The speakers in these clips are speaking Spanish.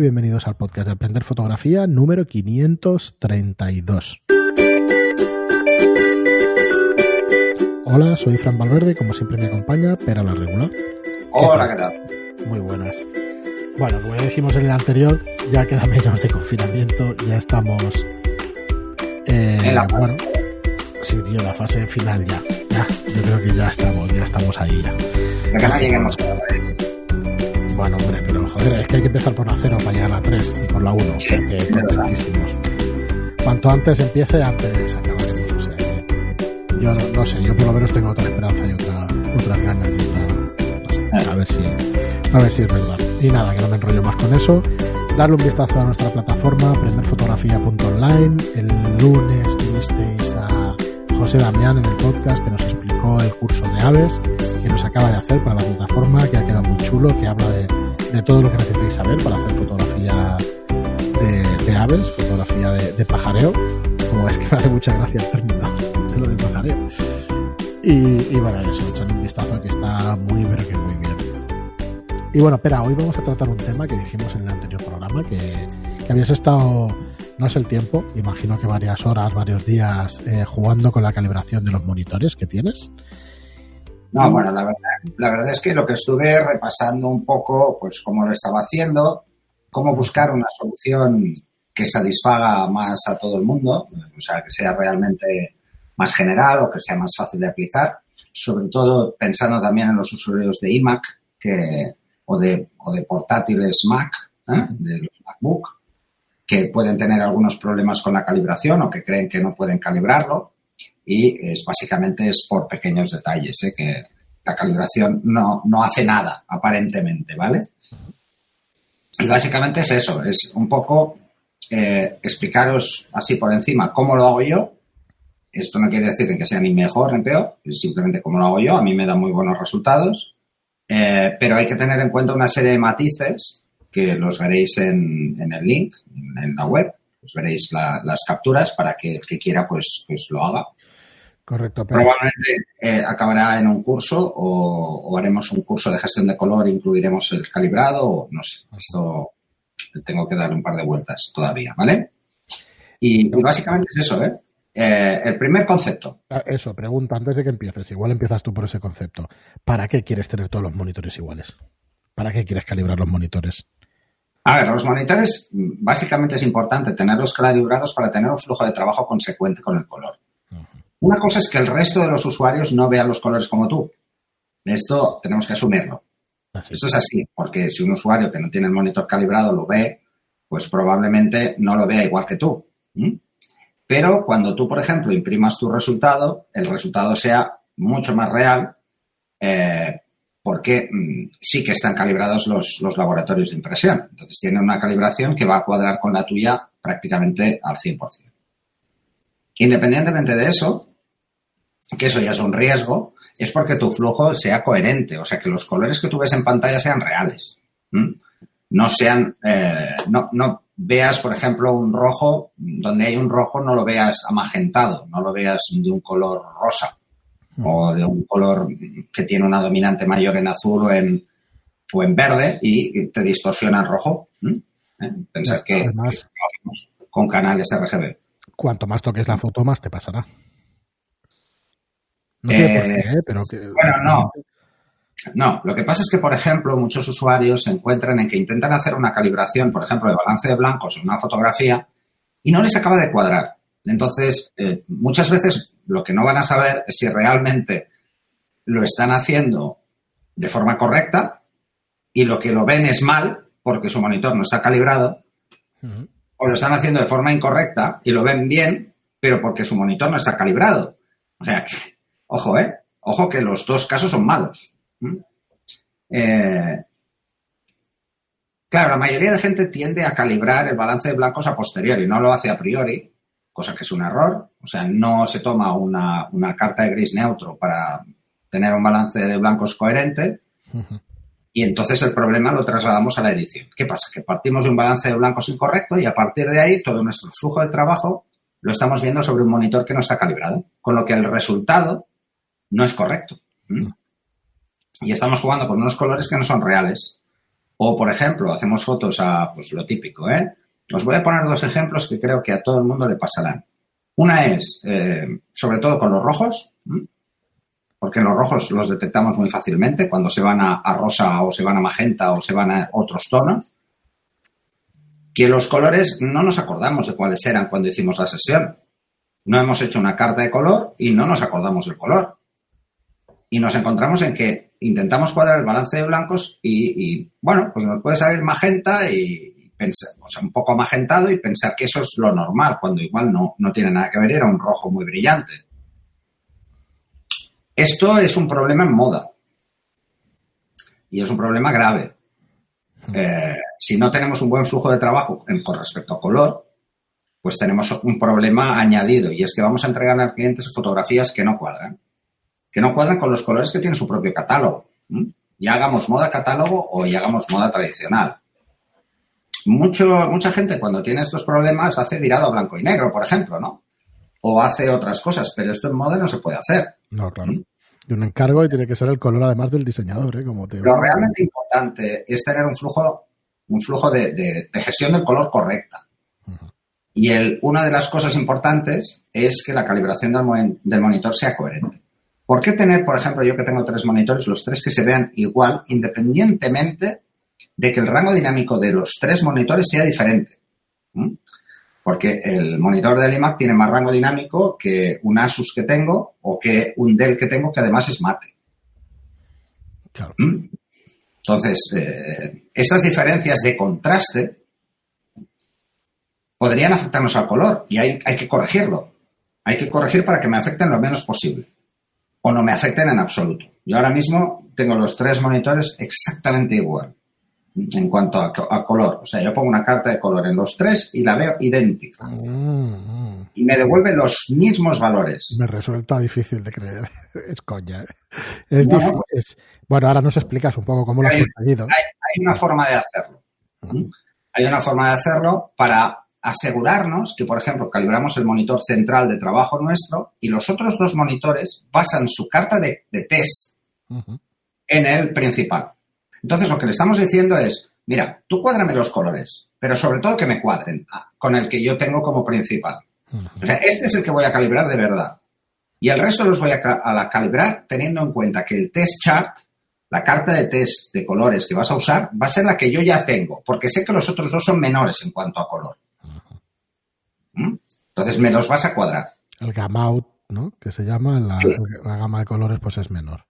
bienvenidos al podcast de Aprender Fotografía número 532. Hola, soy Fran Valverde, como siempre me acompaña Pera la Regular. Hola, ¿qué tal? Muy buenas. Bueno, como ya dijimos en el anterior, ya queda menos de confinamiento, ya estamos... Eh, En la- bueno, sí, tío, la fase final ya. Ya, yo creo que ya estamos, ya estamos ahí ya. No lleguemos a red. Bueno, hombre, pero joder, es que hay que empezar por la 0 para llegar a la 3 y por la 1. Sí, contentísimos. Cuanto antes empiece, antes acabaremos. O sea, que yo no, no sé, yo por lo menos tengo otra esperanza y otra, otras ganas y otra. no sé, a ver si, a ver si es verdad. Y nada, que no me enrollo más con eso. Darle un vistazo a nuestra plataforma, aprenderfotografía.online. El lunes tuvisteis a José Damián en el podcast que nos explicó el curso de aves nos acaba de hacer para la plataforma, que ha quedado muy chulo, que habla de, todo lo que necesitáis saber para hacer fotografía de, aves, fotografía de, de pajareo. Como es que me hace mucha gracia el término de lo de pajareo. Y, y bueno, eso, echar un vistazo que está muy, pero que muy bien. Y bueno, espera, hoy vamos a tratar un tema que dijimos en el anterior programa, que, que habías estado, no sé el tiempo, imagino que varias horas, varios días eh, jugando con la calibración de los monitores que tienes. No, bueno, la verdad, la verdad es que lo que estuve repasando un poco, pues cómo lo estaba haciendo, cómo buscar una solución que satisfaga más a todo el mundo, o sea, que sea realmente más general o que sea más fácil de aplicar, sobre todo pensando también en los usuarios de iMac que, o, de, o de portátiles Mac, ¿eh? de los MacBook, que pueden tener algunos problemas con la calibración o que creen que no pueden calibrarlo y es básicamente es por pequeños detalles, ¿eh? que la calibración no, no hace nada, aparentemente, ¿vale? Y básicamente es eso, es un poco eh, explicaros así por encima cómo lo hago yo. Esto no quiere decir que sea ni mejor ni peor, es simplemente cómo lo hago yo, a mí me da muy buenos resultados, Eh, pero hay que tener en cuenta una serie de matices que los veréis en, en el link, en, la web, os veréis la- las capturas para que el que quiera pues, pues lo haga. Correcto, pero Probablemente eh, acabará en un curso o, o haremos un curso de gestión de color, incluiremos el calibrado o no sé. Esto tengo que darle un par de vueltas todavía, ¿vale? Y, y básicamente es eso, ¿eh? Eh, El primer concepto. Ah, Eso, pregunta antes de que empieces. Igual empiezas tú por ese concepto. ¿Para qué quieres tener todos los monitores iguales? ¿Para qué quieres calibrar los monitores? A ver, los monitores, mm, básicamente es importante tenerlos calibrados para tener un flujo de trabajo consecuente con el color. Una cosa es que el resto de los usuarios no vean los colores como tú. Esto tenemos que asumirlo. Así. Esto es así, porque si un usuario que no tiene el monitor calibrado lo ve, pues probablemente no lo vea igual que tú. Pero cuando tú, por ejemplo, imprimas tu resultado, el resultado sea mucho más real, eh, porque mm, sí que están calibrados los, los laboratorios de impresión. Entonces tienen una calibración que va a cuadrar con la tuya prácticamente al 100%. Independientemente de eso, que eso ya es un riesgo, es porque tu flujo sea coherente, o sea, que los colores que tú ves en pantalla sean reales. No sean, eh, no, no veas, por ejemplo, un rojo, donde hay un rojo no lo veas amagentado, no lo veas de un color rosa o de un color que tiene una dominante mayor en azul o en, o en verde y te distorsiona el rojo. ¿Eh? Pensar que Además, que con canales RGB. cuanto más toques la foto, más te pasará. No tiene por Eh, qué, ¿eh? pero que, bueno, no. No, lo que pasa es que, por ejemplo, muchos usuarios se encuentran en que intentan hacer una calibración, por ejemplo, de balance de blancos en una fotografía y no les acaba de cuadrar. Entonces, eh, muchas veces lo que no van a saber es si realmente lo están haciendo de forma correcta y lo que lo ven es mal porque su monitor no está calibrado o lo están haciendo de forma incorrecta y lo ven bien, pero porque su monitor no está calibrado. O sea, que, ojo, ¿eh? Ojo que los dos casos son malos. ¿Mm? Eh, claro, la mayoría de gente tiende a calibrar el balance de blancos a posteriori, no lo hace a priori, cosa que es un error. O sea, no se toma una, una carta de gris neutro para tener un balance de blancos coherente, y entonces el problema lo trasladamos a la edición. ¿Qué pasa? Que partimos de un balance de blancos incorrecto y a partir de ahí todo nuestro flujo de trabajo lo estamos viendo sobre un monitor que no está calibrado, con lo que el resultado no es correcto. ¿Mm? Y estamos jugando con unos colores que no son reales. O, por ejemplo, hacemos fotos a, pues lo típico, ¿eh? Os voy a poner dos ejemplos que creo que a todo el mundo le pasarán. Una es, eh, sobre todo con los rojos, porque los rojos los detectamos muy fácilmente cuando se van a, a, rosa o se van a magenta o se van a otros tonos. Que los colores no nos acordamos de cuáles eran cuando hicimos la sesión. No hemos hecho una carta de color y no nos acordamos del color. Y nos encontramos en que intentamos cuadrar el balance de blancos y, y bueno, pues nos puede salir magenta y, pensar, o sea, un poco magentado y pensar que eso es lo normal, cuando igual no, no tiene nada que ver, era un rojo muy brillante. Esto es un problema en moda. Y es un problema grave. Eh, si no tenemos un buen flujo de trabajo en, con respecto a color, pues tenemos un problema añadido y es que vamos a entregar a clientes fotografías que no cuadran, que no cuadran con los colores que tiene su propio catálogo. ¿m? Ya hagamos moda catálogo o ya hagamos moda tradicional. Mucho, mucha gente cuando tiene estos problemas hace virado a blanco y negro, por ejemplo, ¿no? O hace otras cosas, pero esto en moda no se puede hacer. No, claro. Y un encargo y tiene que ser el color además del diseñador, ¿eh? Como te... Lo realmente importante es tener un flujo, un flujo de, de, de gestión del color correcta. Uh -huh. Y el, una de las cosas importantes es que la calibración del, del, monitor sea coherente. ¿Por qué tener, por ejemplo, yo que tengo tres monitores, los tres que se vean igual, independientemente de que el rango dinámico de los tres monitores sea diferente? ¿Mm? Porque el monitor del iMac tiene más rango dinámico que un Asus que tengo o que un Dell que tengo que además es mate. Claro. ¿Mm? Entonces, eh, esas diferencias de contraste podrían afectarnos al color y hay, hay, que corregirlo. Hay que corregir para que me afecten lo menos posible o no me afecten en absoluto. Yo ahora mismo tengo los tres monitores exactamente igual en cuanto a, a color. O sea, yo pongo una carta de color en los tres y la veo idéntica. Mm, mm. Y me devuelve los mismos valores. Me resulta difícil de creer. Es coña. ¿eh? Es bueno, es... bueno, ahora nos explicas un poco cómo lo has conseguido. Hay, hay, una forma de hacerlo. Mm. Hay una forma de hacerlo para asegurarnos que, por ejemplo, calibramos el monitor central de trabajo nuestro y los otros dos monitores basan su carta de, de test uh -huh. en el principal. Entonces, lo que le estamos diciendo es, mira, tú cuádrame los colores, pero sobre todo que me cuadren con el que yo tengo como principal. Uh -huh. O sea, este es el que voy a calibrar de verdad. Y el resto los voy a, a calibrar teniendo en cuenta que el test chart, la carta de test de colores que vas a usar, va a ser la que yo ya tengo, porque sé que los otros dos son menores en cuanto a color. Entonces me los vas a cuadrar. El gamma out, ¿no? Que se llama, la, sí. la, gama de colores pues es menor.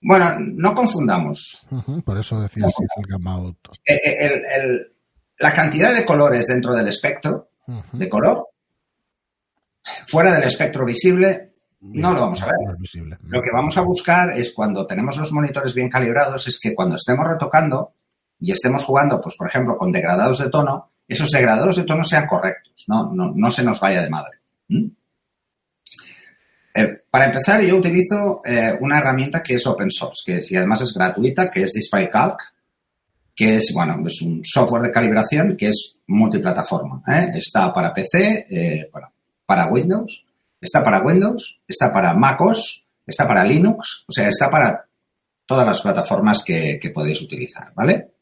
Bueno, no confundamos. Uh -huh, por eso decía no. si es el gamma out. El, el, la cantidad de colores dentro del espectro uh -huh. de color, fuera del espectro visible, no lo vamos a ver. Visible. Lo que vamos a buscar es cuando tenemos los monitores bien calibrados, es que cuando estemos retocando y estemos jugando, pues por ejemplo, con degradados de tono, esos degradados de tono sean correctos, no, no, se nos vaya de madre. Eh, para empezar, yo utilizo eh, una herramienta que es open source, que además es gratuita, que es DisplayCalc, que es, bueno, es un software de calibración que es multiplataforma. ¿eh? Está para PC, bueno, para Windows, está para Windows, está para MacOS, está para Linux, o sea, está para todas las plataformas que, que podéis utilizar, ¿vale?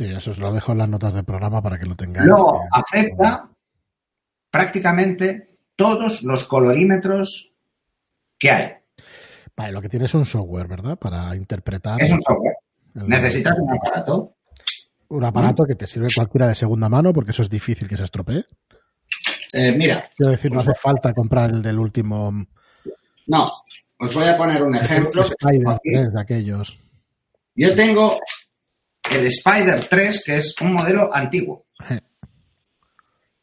Sí, eso os lo dejo en las notas del programa para que lo tengáis. No, acepta prácticamente todos los colorímetros que hay. Vale, lo que tiene es un software, ¿verdad? Para interpretar. Es un software. El... Necesitas un aparato. Un aparato ¿Mm? que te sirve cualquiera de segunda mano, porque eso es difícil que se estropee. Eh, mira. Quiero decir, no hace falta comprar el del último. No, os voy a poner un ejemplo. Spider 3 de aquellos. Yo tengo el Spider 3, que es un modelo antiguo.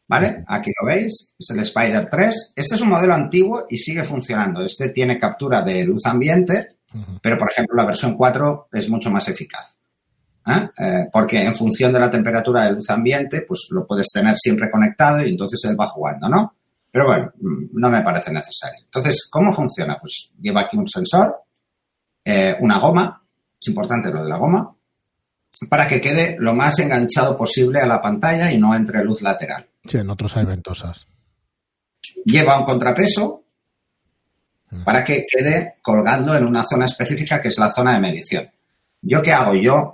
¿Vale? Aquí lo veis, es el Spider 3. Este es un modelo antiguo y sigue funcionando. Este tiene captura de luz ambiente, uh -huh. pero por ejemplo la versión 4 es mucho más eficaz. ¿Eh? Eh, porque en función de la temperatura de luz ambiente, pues lo puedes tener siempre conectado y entonces él va jugando, ¿no? Pero bueno, mm, no me parece necesario. Entonces, ¿cómo funciona? Pues lleva aquí un sensor, eh, una goma, es importante lo de la goma, para que quede lo más enganchado posible a la pantalla y no entre luz lateral. Sí, en otros hay ventosas. Lleva un contrapeso para que quede colgando en una zona específica que es la zona de medición. ¿Yo qué hago? Yo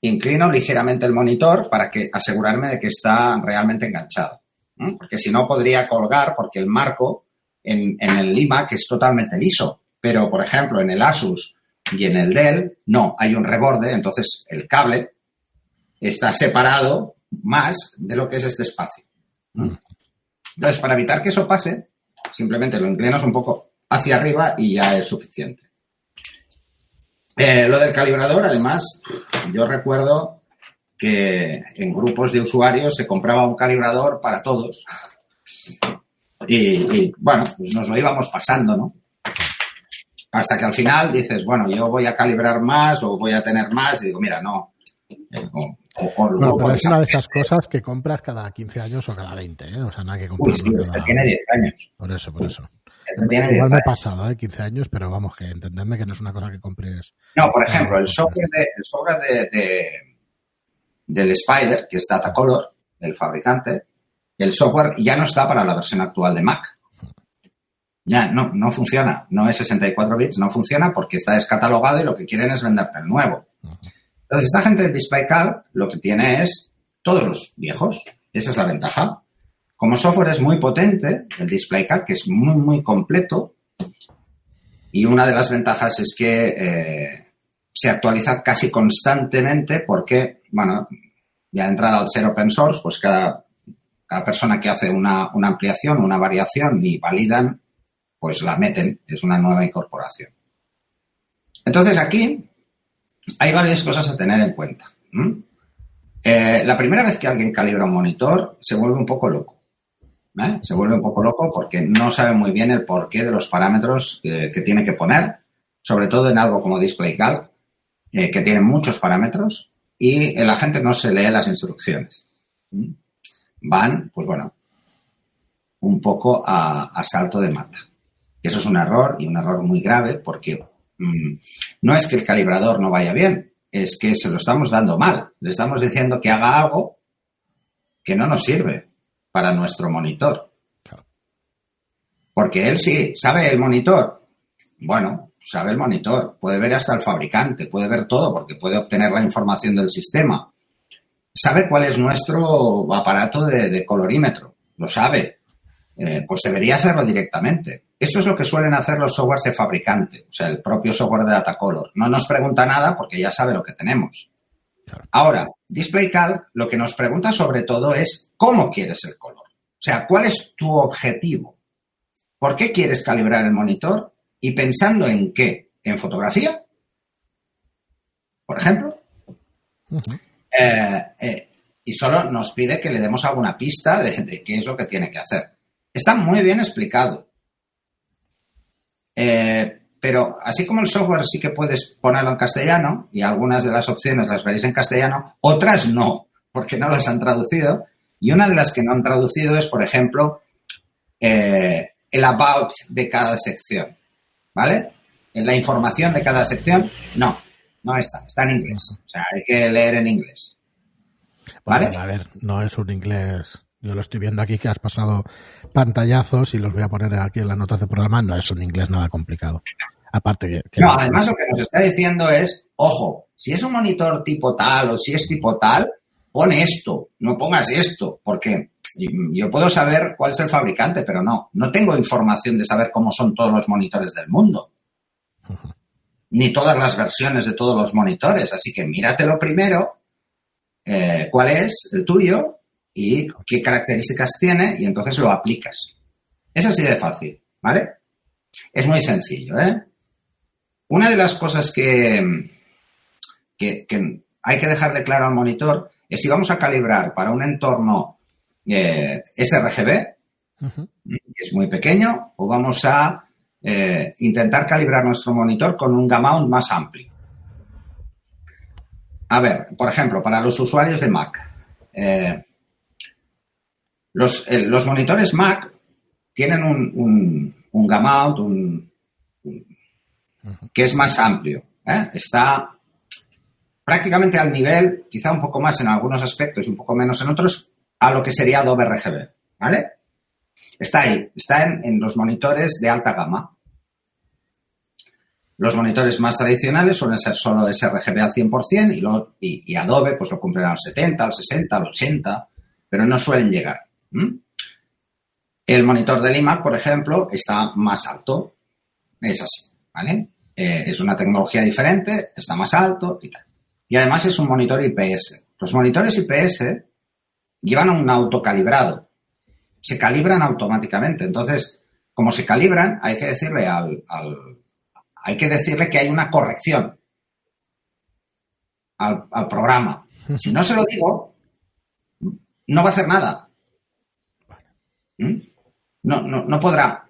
inclino ligeramente el monitor para que asegurarme de que está realmente enganchado. Porque si no podría colgar porque el marco en, en el iMac es totalmente liso. Pero, por ejemplo, en el Asus y en el Dell, no, hay un reborde, entonces el cable está separado más de lo que es este espacio. Entonces, para evitar que eso pase, simplemente lo inclinas un poco hacia arriba y ya es suficiente. Eh, lo del calibrador, además, yo recuerdo que en grupos de usuarios se compraba un calibrador para todos. Y, bueno, pues nos lo íbamos pasando, ¿no? Hasta que al final dices, bueno, yo voy a calibrar más o voy a tener más y digo, mira, no. Eh, o, pero es una de esas cosas que compras cada 15 años o cada 20, ¿eh? O sea, nada que comprar. Uy, este tiene 10 años. Por eso, por eso. Igual me he pasado, ¿eh? 15 años, pero vamos, que entenderme que no es una cosa que compres. No, por ejemplo, el software, de, el software de, del Spider, que es Datacolor, el fabricante, el software ya no está para la versión actual de Mac. Ya no, no funciona. No es 64 bits, no funciona porque está descatalogado y lo que quieren es venderte el nuevo. Entonces, esta gente de DisplayCalc lo que tiene es todos los viejos. Esa es la ventaja. Como software es muy potente, el DisplayCalc, que es muy, muy completo, y una de las ventajas es que eh, se actualiza casi constantemente porque, bueno, ya entrada al ser open source, pues cada, cada persona que hace una, una ampliación, una variación y validan, pues la meten, es una nueva incorporación. Entonces aquí hay varias cosas a tener en cuenta. Eh, la primera vez que alguien calibra un monitor se vuelve un poco loco. ¿eh? Se vuelve un poco loco porque no sabe muy bien el porqué de los parámetros que, tiene que poner, sobre todo en algo como DisplayCalc, eh, que tiene muchos parámetros y la gente no se lee las instrucciones. Van, pues bueno, un poco a, salto de mata. Eso es un error y un error muy grave porque mm, no es que el calibrador no vaya bien, es que se lo estamos dando mal. Le estamos diciendo que haga algo que no nos sirve para nuestro monitor. Porque él sí, ¿sabe el monitor? Bueno, sabe el monitor, puede ver hasta el fabricante, puede ver todo porque puede obtener la información del sistema. Sabe cuál es nuestro aparato de, colorímetro, lo sabe. Eh, pues debería hacerlo directamente. Esto es lo que suelen hacer los softwares de fabricante, o sea, el propio software de Datacolor. No nos pregunta nada porque ya sabe lo que tenemos. Ahora, DisplayCalc lo que nos pregunta sobre todo es cómo quieres el color. O sea, ¿cuál es tu objetivo? ¿Por qué quieres calibrar el monitor? Y pensando en qué? ¿En fotografía? Por ejemplo. Eh, eh, y solo nos pide que le demos alguna pista de, de, qué es lo que tiene que hacer. Está muy bien explicado. Eh, pero así como el software sí que puedes ponerlo en castellano, y algunas de las opciones las veréis en castellano, otras no, porque no las han traducido. Y una de las que no han traducido es, por ejemplo, eh, el about de cada sección. ¿Vale? En la información de cada sección, no, no está, está en inglés. O sea, hay que leer en inglés. ¿Vale? a ver, no es un inglés. Yo lo estoy viendo aquí que has pasado pantallazos y los voy a poner aquí en las notas de programa. No es un inglés nada complicado. Aparte que... no, además lo que nos está diciendo es, ojo, si es un monitor tipo tal o si es tipo tal, pon esto, no pongas esto, porque yo puedo saber cuál es el fabricante, pero no, no tengo información de saber cómo son todos los monitores del mundo. Ni todas las versiones de todos los monitores. Así que míratelo primero, eh, cuál es el tuyo y qué características tiene y entonces lo aplicas. Es así de fácil, ¿vale? Es muy sencillo, ¿eh? Una de las cosas que, que, hay que dejarle claro al monitor es si vamos a calibrar para un entorno eh, sRGB, que es muy pequeño, o vamos a eh, intentar calibrar nuestro monitor con un gamma más amplio. A ver, por ejemplo, para los usuarios de Mac, eh, los, monitores Mac tienen un, un, un que es más amplio. ¿eh? Está prácticamente al nivel, quizá un poco más en algunos aspectos y un poco menos en otros, a lo que sería Adobe RGB. ¿Vale? Está ahí, está en, los monitores de alta gama. Los monitores más tradicionales suelen ser solo sRGB al 100% y, lo, y, Adobe pues lo cumplen al 70, al 60, al 80, pero no suelen llegar. El monitor del iMac, por ejemplo, está más alto. Es así, ¿vale? Eh, es una tecnología diferente, está más alto y tal. Y además es un monitor IPS. Los monitores IPS llevan un autocalibrado. Se calibran automáticamente. Entonces, como se calibran, hay que decirle al, hay que decirle que hay una corrección al, programa. Si no se lo digo, no va a hacer nada. ¿Mm? No, no, no podrá.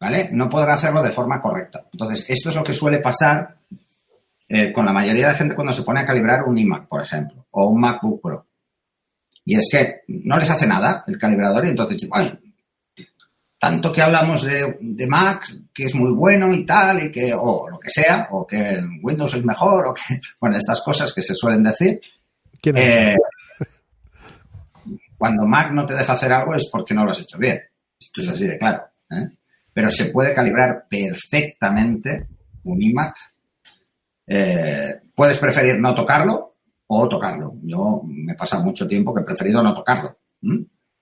¿Vale? No podrá hacerlo de forma correcta. Entonces, esto es lo que suele pasar eh, con la mayoría de gente cuando se pone a calibrar un iMac, por ejemplo, o un MacBook Pro. Y es que no les hace nada el calibrador y entonces, ay, tanto que hablamos de, Mac, que es muy bueno y tal, y que, o lo que sea, o que Windows es mejor, o que, bueno, estas cosas que se suelen decir. Eh, cuando Mac no te deja hacer algo es porque no lo has hecho bien. Esto es así de claro. ¿eh? Pero se puede calibrar perfectamente un iMac. Eh, puedes preferir no tocarlo o tocarlo. Yo me pasa mucho tiempo que he preferido no tocarlo.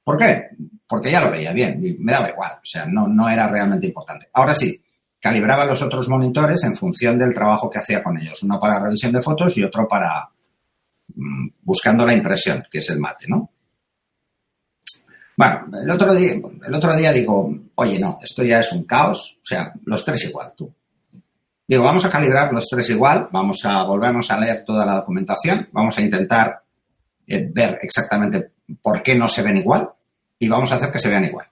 ¿Por qué? Porque ya lo veía bien, me daba igual, o sea, no, no era realmente importante. Ahora sí, calibraba los otros monitores en función del trabajo que hacía con ellos, uno para revisión de fotos y otro para mm, buscando la impresión, que es el mate, ¿no? Bueno, el otro día, el otro día digo, oye, no, esto ya es un caos, o sea, los tres igual, tú. Digo, vamos a calibrar los tres igual, vamos a volvernos a leer toda la documentación, vamos a intentar eh, ver exactamente por qué no se ven igual y vamos a hacer que se vean igual.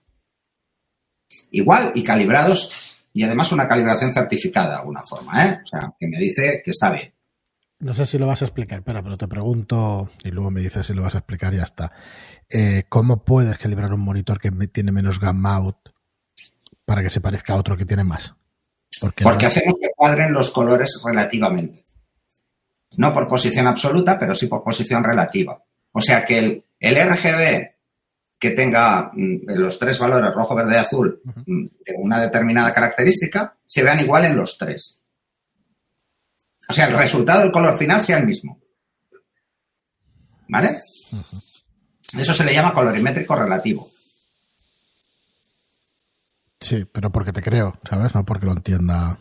Igual y calibrados y además una calibración certificada de alguna forma, ¿eh? O sea, que me dice que está bien. No sé si lo vas a explicar, espera, pero te pregunto y luego me dices si lo vas a explicar y ya está. Eh, ¿Cómo puedes calibrar un monitor que tiene menos gamma out para que se parezca a otro que tiene más? Porque, hacemos que cuadren los colores relativamente. No por posición absoluta, pero sí por posición relativa. O sea que el, el RGB que tenga mm, los tres valores rojo, verde y azul mm, de una determinada característica se vean igual en los tres. O sea, el resultado del color final sea el mismo. ¿Vale? Eso se le llama colorimétrico relativo. Sí, pero porque te creo, ¿sabes? No porque lo entienda.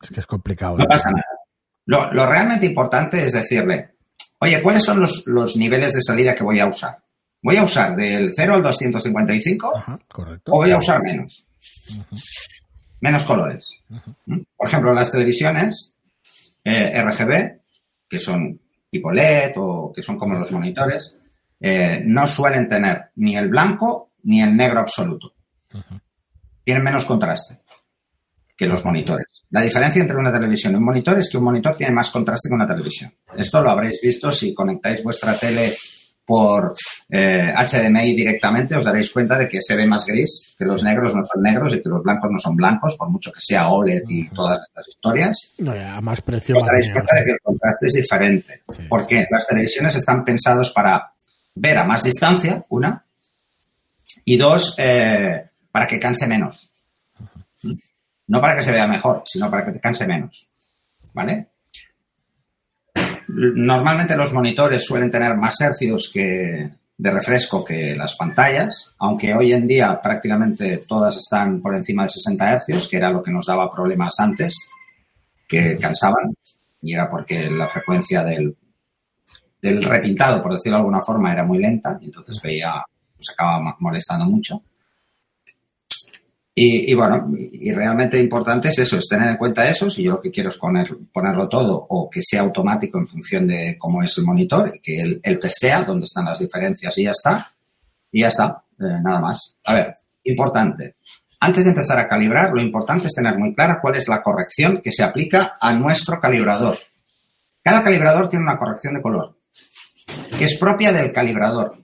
Es que es complicado. No pasa nada. Lo, realmente importante es decirle, oye, ¿cuáles son los, niveles de salida que voy a usar? ¿Voy a usar del 0 al 255? correcto. ¿O voy a usar menos? Menos colores. ¿Mm? Por ejemplo, las televisiones eh, RGB, que son tipo LED o que son como los monitores, eh, no suelen tener ni el blanco ni el negro absoluto. Tienen menos contraste que los monitores. La diferencia entre una televisión y un monitor es que un monitor tiene más contraste que una televisión. Esto lo habréis visto si conectáis vuestra tele por HDMI eh, directamente, os daréis cuenta de que se ve más gris, que los negros no son negros y que los blancos no son blancos, por mucho que sea OLED y todas estas historias. No, a más precio. Os daréis cuenta de que el contraste es diferente, porque las televisiones están pensados para ver a más distancia, una, y dos, eh, para que canse menos. No para que se vea mejor, sino para que te canse menos. ¿Vale? Normalmente los monitores suelen tener más hercios que, de refresco que las pantallas, aunque hoy en día prácticamente todas están por encima de 60 hercios, que era lo que nos daba problemas antes, que cansaban, y era porque la frecuencia del, del repintado, por decirlo de alguna forma, era muy lenta, y entonces veía, nos acaba molestando mucho. Y, bueno, y realmente importante es eso, es tener en cuenta eso, si yo lo que quiero es poner, ponerlo todo o que sea automático en función de cómo es el monitor, y que él, testea dónde están las diferencias y ya está, y ya está, eh, nada más. A ver, importante. Antes de empezar a calibrar, lo importante es tener muy clara cuál es la corrección que se aplica a nuestro calibrador. Cada calibrador tiene una corrección de color, que es propia del calibrador.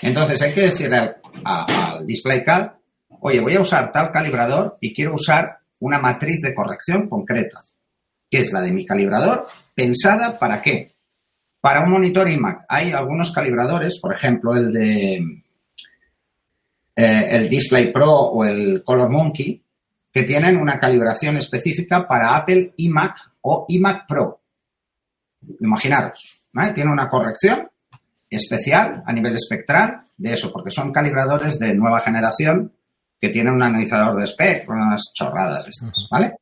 Entonces hay que decirle al, al DisplayCal oye, voy a usar tal calibrador y quiero usar una matriz de corrección concreta, que es la de mi calibrador, pensada para qué? Para un monitor iMac. Hay algunos calibradores, por ejemplo, el de eh, el Display Pro o el Color Monkey, que tienen una calibración específica para Apple iMac o iMac Pro. Imaginaros. Tiene una corrección especial a nivel espectral de eso, porque son calibradores de nueva generación que tienen un analizador de espectro, unas chorradas estas, ¿vale?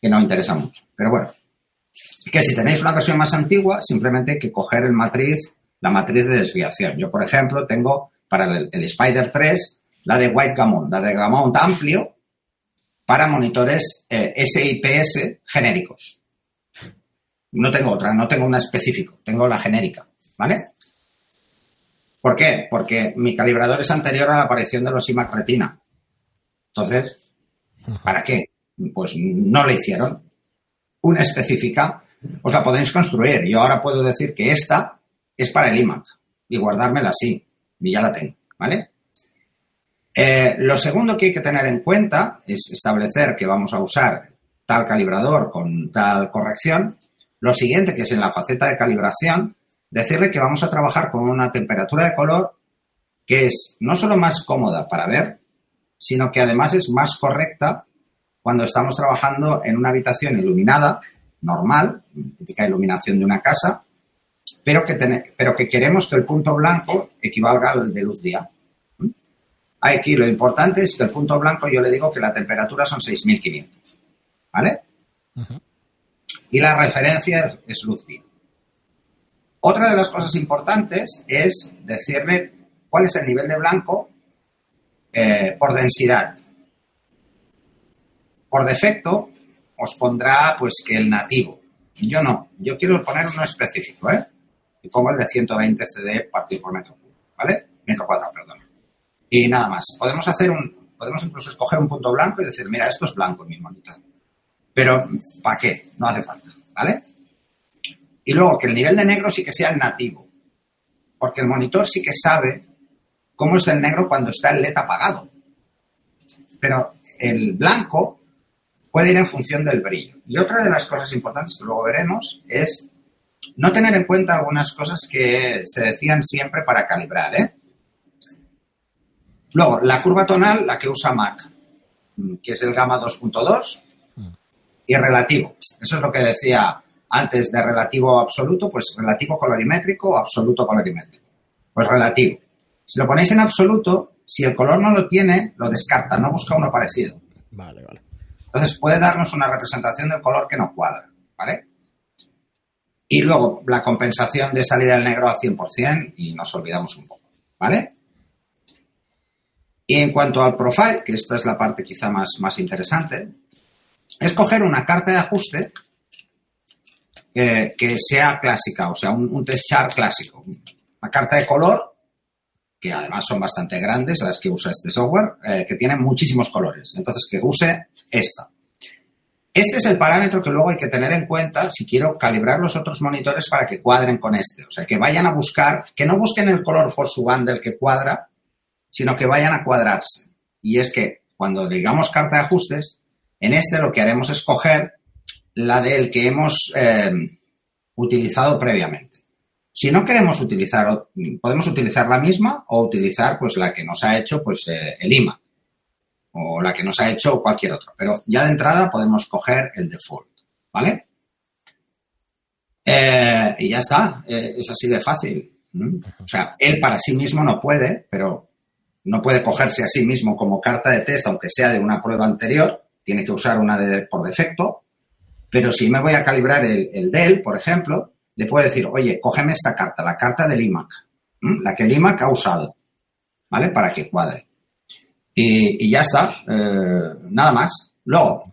Que no interesa mucho. Pero bueno, que si tenéis una versión más antigua, simplemente hay que coger el matriz, la matriz de desviación. Yo, por ejemplo, tengo para el, Spider 3 la de White Gamont, la de Gamont amplio para monitores eh, SIPS genéricos. No tengo otra, no tengo una específico, tengo la genérica, ¿vale? ¿Por qué? Porque mi calibrador es anterior a la aparición de los IMAX Retina. Entonces, ¿para qué? Pues no le hicieron. Una específica, os la podéis construir. Yo ahora puedo decir que esta es para el iMac y guardármela así. Y ya la tengo, ¿vale? Eh, lo segundo que hay que tener en cuenta es establecer que vamos a usar tal calibrador con tal corrección. Lo siguiente, que es en la faceta de calibración, decirle que vamos a trabajar con una temperatura de color que es no solo más cómoda para ver, sino que además es más correcta cuando estamos trabajando en una habitación iluminada, normal, típica iluminación de una casa, pero que, pero que queremos que el punto blanco equivalga al de luz día. ¿Mm? Aquí lo importante es que el punto blanco yo le digo que la temperatura son 6500, ¿vale? Y la referencia es luz día. Otra de las cosas importantes es decirle cuál es el nivel de blanco eh, por densidad. Por defecto os pondrá pues que el nativo. Yo no, yo quiero poner uno específico, ¿eh? Y pongo el de 120 CD partido por metro ¿vale? Metro cuadrado, perdón. Y nada más. Podemos hacer un, podemos incluso escoger un punto blanco y decir, mira, esto es blanco en mi monitor. Pero, ¿para qué? No hace falta, ¿vale? Y luego que el nivel de negro sí que sea el nativo. Porque el monitor sí que sabe cómo es el negro cuando está el LED apagado. Pero el blanco puede ir en función del brillo. Y otra de las cosas importantes que luego veremos es no tener en cuenta algunas cosas que se decían siempre para calibrar. ¿eh? Luego, la curva tonal, la que usa Mac, que es el gamma 2.2, y relativo. Eso es lo que decía antes de relativo absoluto, pues relativo colorimétrico o absoluto colorimétrico. Pues relativo. Si lo ponéis en absoluto, si el color no lo tiene, lo descarta, no busca uno parecido. Vale, vale. Entonces puede darnos una representación del color que no cuadra, ¿vale? Y luego la compensación de salida del negro al 100% y nos olvidamos un poco, ¿vale? Y en cuanto al profile, que esta es la parte quizá más, más interesante, es coger una carta de ajuste que sea clásica, o sea, un, test chart clásico. Una carta de color que además son bastante grandes las que usa este software, eh, que tienen muchísimos colores. Entonces, que use esta. Este es el parámetro que luego hay que tener en cuenta si quiero calibrar los otros monitores para que cuadren con este. O sea, que vayan a buscar, que no busquen el color por su banda el que cuadra, sino que vayan a cuadrarse. Y es que cuando digamos carta de ajustes, en este lo que haremos es coger la del que hemos eh, utilizado previamente. Si no queremos utilizar, podemos utilizar la misma o utilizar pues la que nos ha hecho pues eh, el IMA o la que nos ha hecho cualquier otro. Pero ya de entrada podemos coger el default, ¿vale? Eh, y ya está, eh, es así de fácil. O sea, él para sí mismo no puede, pero no puede cogerse a sí mismo como carta de test, aunque sea de una prueba anterior, tiene que usar una de, por defecto. Pero si me voy a calibrar el, el Dell, por ejemplo, le puedo decir, oye, cógeme esta carta, la carta del IMAC, la que el IMAC ha usado, ¿vale? Para que cuadre. Y, ya está, eh, nada más. Luego,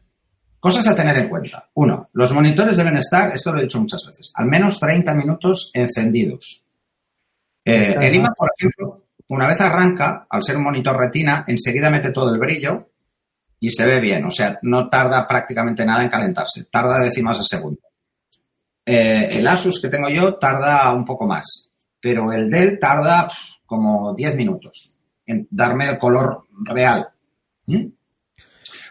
cosas a tener en cuenta. Uno, los monitores deben estar, esto lo he dicho muchas veces, al menos 30 minutos encendidos. Eh, el IMAC, por ejemplo, una vez arranca, al ser un monitor retina, enseguida mete todo el brillo y se ve bien. O sea, no tarda prácticamente nada en calentarse. Tarda décimas de segundo. Eh, el Asus que tengo yo tarda un poco más, pero el Dell tarda como 10 minutos en darme el color real. ¿Mm?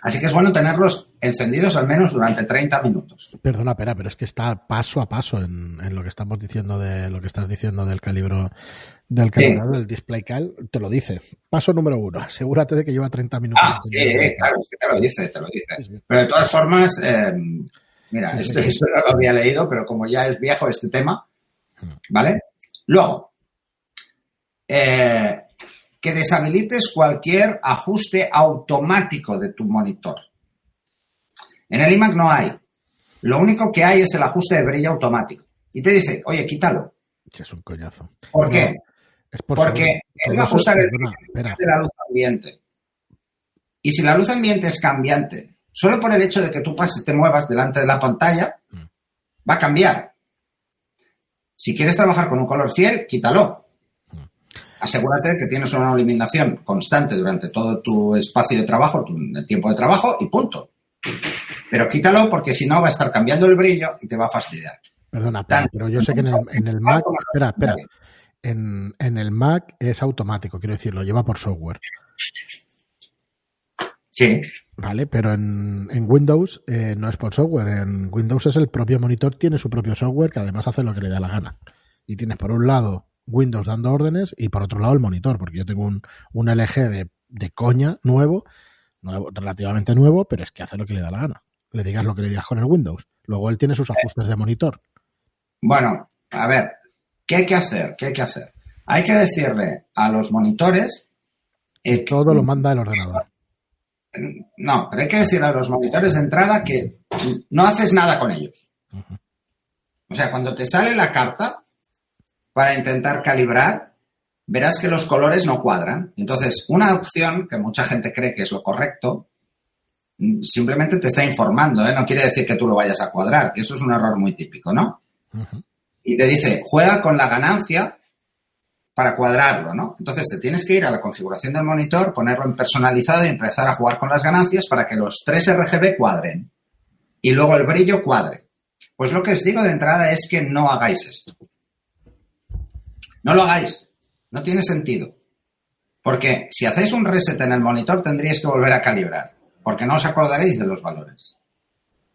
Así que es bueno tenerlos encendidos al menos durante 30 minutos. Perdona, pero es que está paso a paso en, lo que estamos diciendo de lo que estás diciendo del calibro del calibrador del display cal te lo dice. Paso número uno, asegúrate de que lleva 30 minutos. Ah, sí, claro, es que te lo dice, te lo dice. Pero de todas formas, eh, mira, esto, no lo había leído, pero como ya es viejo este tema, hmm. ¿vale? Luego, eh, que deshabilites cualquier ajuste automático de tu monitor. En el iMac no hay. Lo único que hay es el ajuste de brillo automático. Y te dice, oye, quítalo. Es un coñazo. ¿Por qué? Porque él va a ajustar el brillo de la luz ambiente. Y si la luz ambiente es cambiante, solo por el hecho de que tú pases, te muevas delante de la pantalla, mm. va a cambiar. Si quieres trabajar con un color fiel, quítalo. Mm. Asegúrate que tienes una iluminación constante durante todo tu espacio de trabajo, tu tiempo de trabajo y punto. Pero quítalo porque si no va a estar cambiando el brillo y te va a fastidiar. Perdona, pero yo sé que en el, Mac, espera, espera, en, el Mac es automático, quiero decir, lo lleva por software. Sí. Vale, pero en, Windows eh, no es por software. En Windows es el propio monitor, tiene su propio software que además hace lo que le da la gana. Y tienes por un lado Windows dando órdenes y por otro lado el monitor, porque yo tengo un, un LG de, de coña nuevo, nuevo, relativamente nuevo, pero es que hace lo que le da la gana le digas lo que le digas con el Windows. Luego él tiene sus ajustes de monitor. Bueno, a ver, ¿qué hay que hacer? ¿Qué hay que hacer? Hay que decirle a los monitores. Eh, todo lo manda el ordenador. No, pero hay que decirle a los monitores de entrada que no haces nada con ellos. O sea, cuando te sale la carta para intentar calibrar, verás que los colores no cuadran. Entonces, una opción que mucha gente cree que es lo correcto simplemente te está informando, ¿eh? no quiere decir que tú lo vayas a cuadrar, que eso es un error muy típico, ¿no? Y te dice, juega con la ganancia para cuadrarlo, ¿no? Entonces te tienes que ir a la configuración del monitor, ponerlo en personalizado y empezar a jugar con las ganancias para que los tres RGB cuadren y luego el brillo cuadre. Pues lo que os digo de entrada es que no hagáis esto. No lo hagáis. No tiene sentido. Porque si hacéis un reset en el monitor tendríais que volver a calibrar porque no os acordaréis de los valores.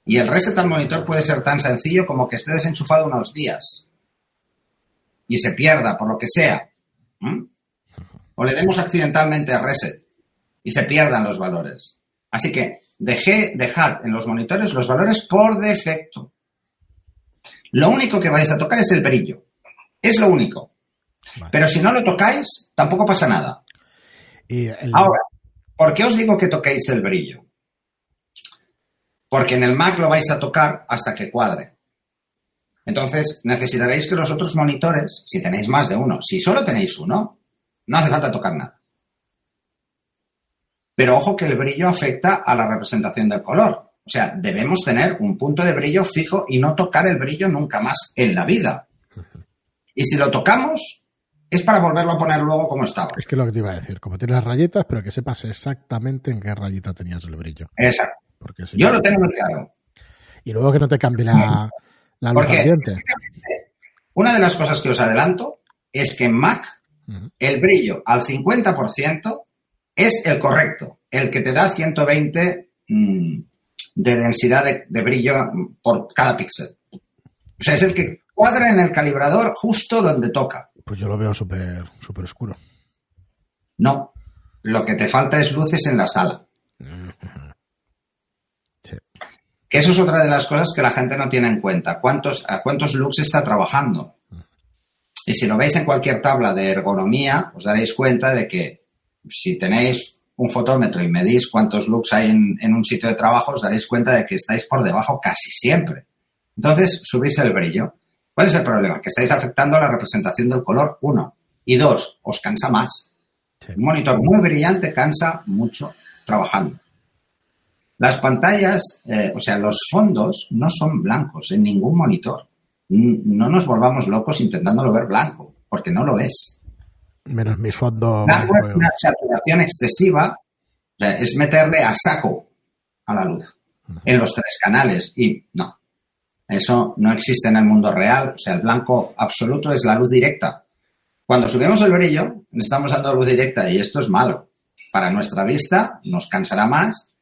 Y el reset al monitor puede ser tan sencillo como que esté desenchufado unos días y se pierda por lo que sea. O le demos accidentalmente a reset y se pierdan los valores. Así que dejé, dejad en los monitores los valores por defecto. Lo único que vais a tocar es el brillo. Es lo único. Pero si no lo tocáis, tampoco pasa nada. Ahora, ¿por qué os digo que toquéis el brillo? porque en el Mac lo vais a tocar hasta que cuadre. Entonces, necesitaréis que los otros monitores, si tenéis más de uno, si solo tenéis uno, no hace falta tocar nada. Pero ojo que el brillo afecta a la representación del color. O sea, debemos tener un punto de brillo fijo y no tocar el brillo nunca más en la vida. Y si lo tocamos, es para volverlo a poner luego como estaba. Es que lo que te iba a decir, como tienes las rayitas, pero que sepas exactamente en qué rayita tenías el brillo. Exacto. Yo lo tengo muy claro. Y luego que no te cambie la, la luz ambiente. Una de las cosas que os adelanto es que en Mac el brillo al 50% es el correcto, el que te da 120 mm, de densidad de, brillo por cada píxel. O sea, es el que cuadra en el calibrador justo donde toca. Pues yo lo veo súper súper oscuro. No, lo que te falta es luces en la sala. Que eso es otra de las cosas que la gente no tiene en cuenta. ¿Cuántos, ¿A cuántos looks está trabajando? Y si lo veis en cualquier tabla de ergonomía, os daréis cuenta de que si tenéis un fotómetro y medís cuántos looks hay en, un sitio de trabajo, os daréis cuenta de que estáis por debajo casi siempre. Entonces, subís el brillo. ¿Cuál es el problema? Que estáis afectando la representación del color, uno. Y dos, os cansa más. Un monitor muy brillante cansa mucho trabajando. Las pantallas, eh, o sea, los fondos no son blancos en ningún monitor. No nos volvamos locos intentándolo ver blanco, porque no lo es. Menos mi fondo. Una, saturación excesiva es meterle a saco a la luz en los tres canales y no. Eso no existe en el mundo real. O sea, el blanco absoluto es la luz directa. Cuando subimos el brillo, estamos dando luz directa y esto es malo. Para nuestra vista nos cansará más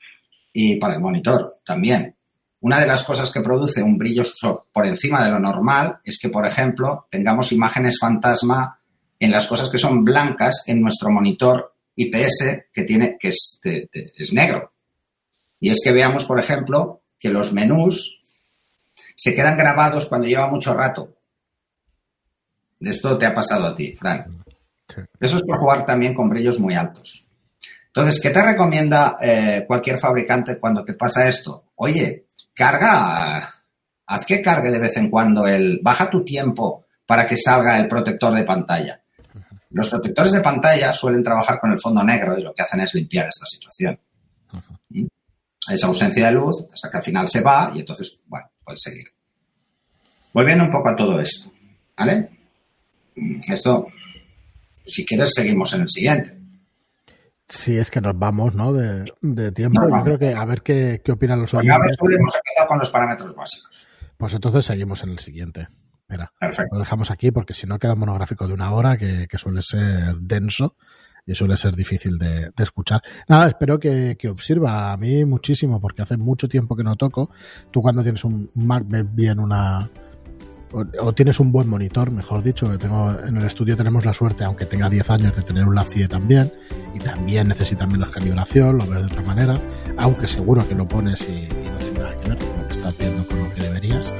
y para el monitor también. Una de las cosas que produce un brillo por encima de lo normal es que, por ejemplo, tengamos imágenes fantasma en las cosas que son blancas en nuestro monitor IPS que tiene que es, es negro. Y es que veamos, por ejemplo, que los menús se quedan grabados cuando lleva mucho rato. De esto te ha pasado a ti, Fran. Eso es por jugar también con brillos muy altos. Entonces, ¿qué te recomienda eh, cualquier fabricante cuando te pasa esto? Oye, carga, haz que cargue de vez en cuando el, baja tu tiempo para que salga el protector de pantalla. Los protectores de pantalla suelen trabajar con el fondo negro y lo que hacen es limpiar esta situación. ¿Mm? Esa ausencia de luz hasta que al final se va y entonces, bueno, puedes seguir. Volviendo un poco a todo esto, ¿vale? Esto, si quieres, seguimos en el siguiente. Sí, es que nos vamos, ¿no? De, tiempo. Yo creo que a ver qué, opinan los pues oyentes. hemos empezado con los parámetros básicos. Pues entonces seguimos en el siguiente. Espera, Perfecto. lo dejamos aquí porque si no queda un monográfico de una hora que, suele ser denso y suele ser difícil de, escuchar. Nada, espero que, que, os sirva a mí muchísimo porque hace mucho tiempo que no toco. Tú cuando tienes un Mac ves bien una, o, tienes un buen monitor, mejor dicho, que tengo en el estudio tenemos la suerte, aunque tenga 10 años, de tener un LACIE también, y también necesita menos calibración, lo ves de otra manera, aunque seguro que lo pones y, no tiene nada que ver con lo que estás viendo con lo que deberías.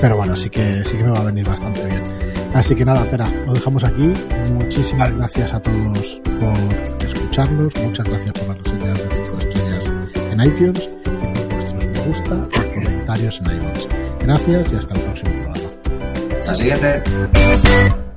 Pero bueno, sí que, sí que me va a venir bastante bien. Así que nada, espera, lo dejamos aquí. Muchísimas gracias a todos por escucharnos, muchas gracias por las reseñas de 5 estrellas en iTunes y por vuestros me gusta y comentarios en iVoox. Gracias y hasta el próximo Hasta siguiente.